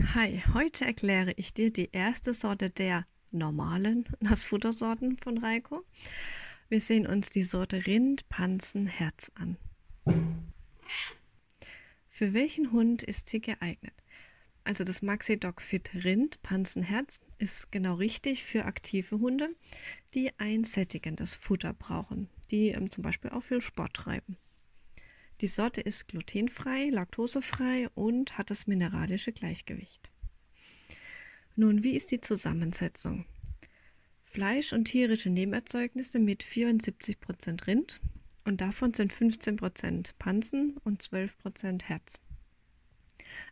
Hi, heute erkläre ich dir die erste Sorte der normalen Nassfuttersorten von Reiko. Wir sehen uns die Sorte Rind, Panzen, Herz an. Für welchen Hund ist sie geeignet? Also das Maxi Dog Fit Rind, Panzen, Herz ist genau richtig für aktive Hunde, die ein sättigendes Futter brauchen, die ähm, zum Beispiel auch viel Sport treiben. Die Sorte ist glutenfrei, laktosefrei und hat das mineralische Gleichgewicht. Nun, wie ist die Zusammensetzung? Fleisch und tierische Nebenerzeugnisse mit 74% Rind und davon sind 15% Pansen und 12% Herz.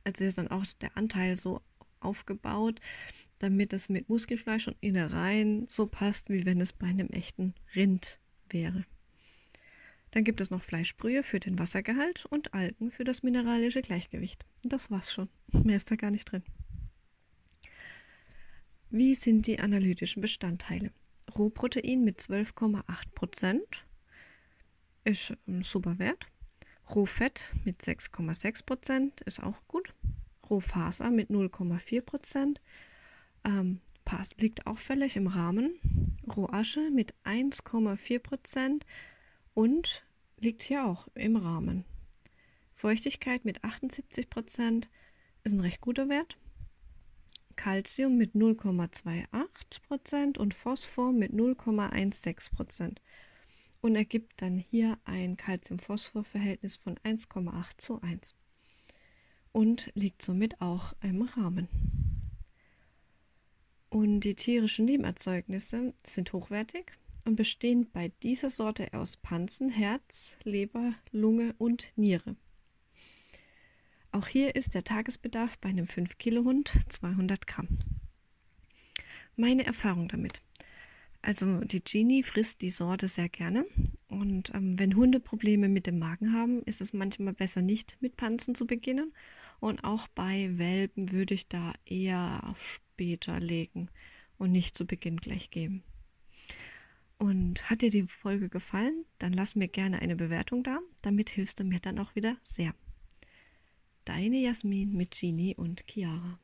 Also ist dann auch der Anteil so aufgebaut, damit es mit Muskelfleisch und Innereien so passt, wie wenn es bei einem echten Rind wäre. Dann gibt es noch Fleischbrühe für den Wassergehalt und Algen für das mineralische Gleichgewicht. Das war's schon. Mehr ist da gar nicht drin. Wie sind die analytischen Bestandteile? Rohprotein mit 12,8% ist ein super Wert. Rohfett mit 6,6% ist auch gut. Rohfaser mit 0,4% ähm, liegt auch völlig im Rahmen. Rohasche mit 1,4% und liegt hier auch im Rahmen. Feuchtigkeit mit 78 Prozent ist ein recht guter Wert. Calcium mit 0,28 Prozent und Phosphor mit 0,16 Prozent und ergibt dann hier ein Calcium-Phosphor-Verhältnis von 1,8 zu 1 und liegt somit auch im Rahmen. Und die tierischen Nebenerzeugnisse sind hochwertig und bestehen bei dieser Sorte aus Pansen, Herz, Leber, Lunge und Niere. Auch hier ist der Tagesbedarf bei einem 5 Kilo Hund 200 Gramm. Meine Erfahrung damit. Also die Genie frisst die Sorte sehr gerne und ähm, wenn Hunde Probleme mit dem Magen haben, ist es manchmal besser nicht mit Pansen zu beginnen und auch bei Welpen würde ich da eher später legen und nicht zu Beginn gleich geben. Und hat dir die Folge gefallen, dann lass mir gerne eine Bewertung da. Damit hilfst du mir dann auch wieder sehr. Deine Jasmin mit Genie und Chiara.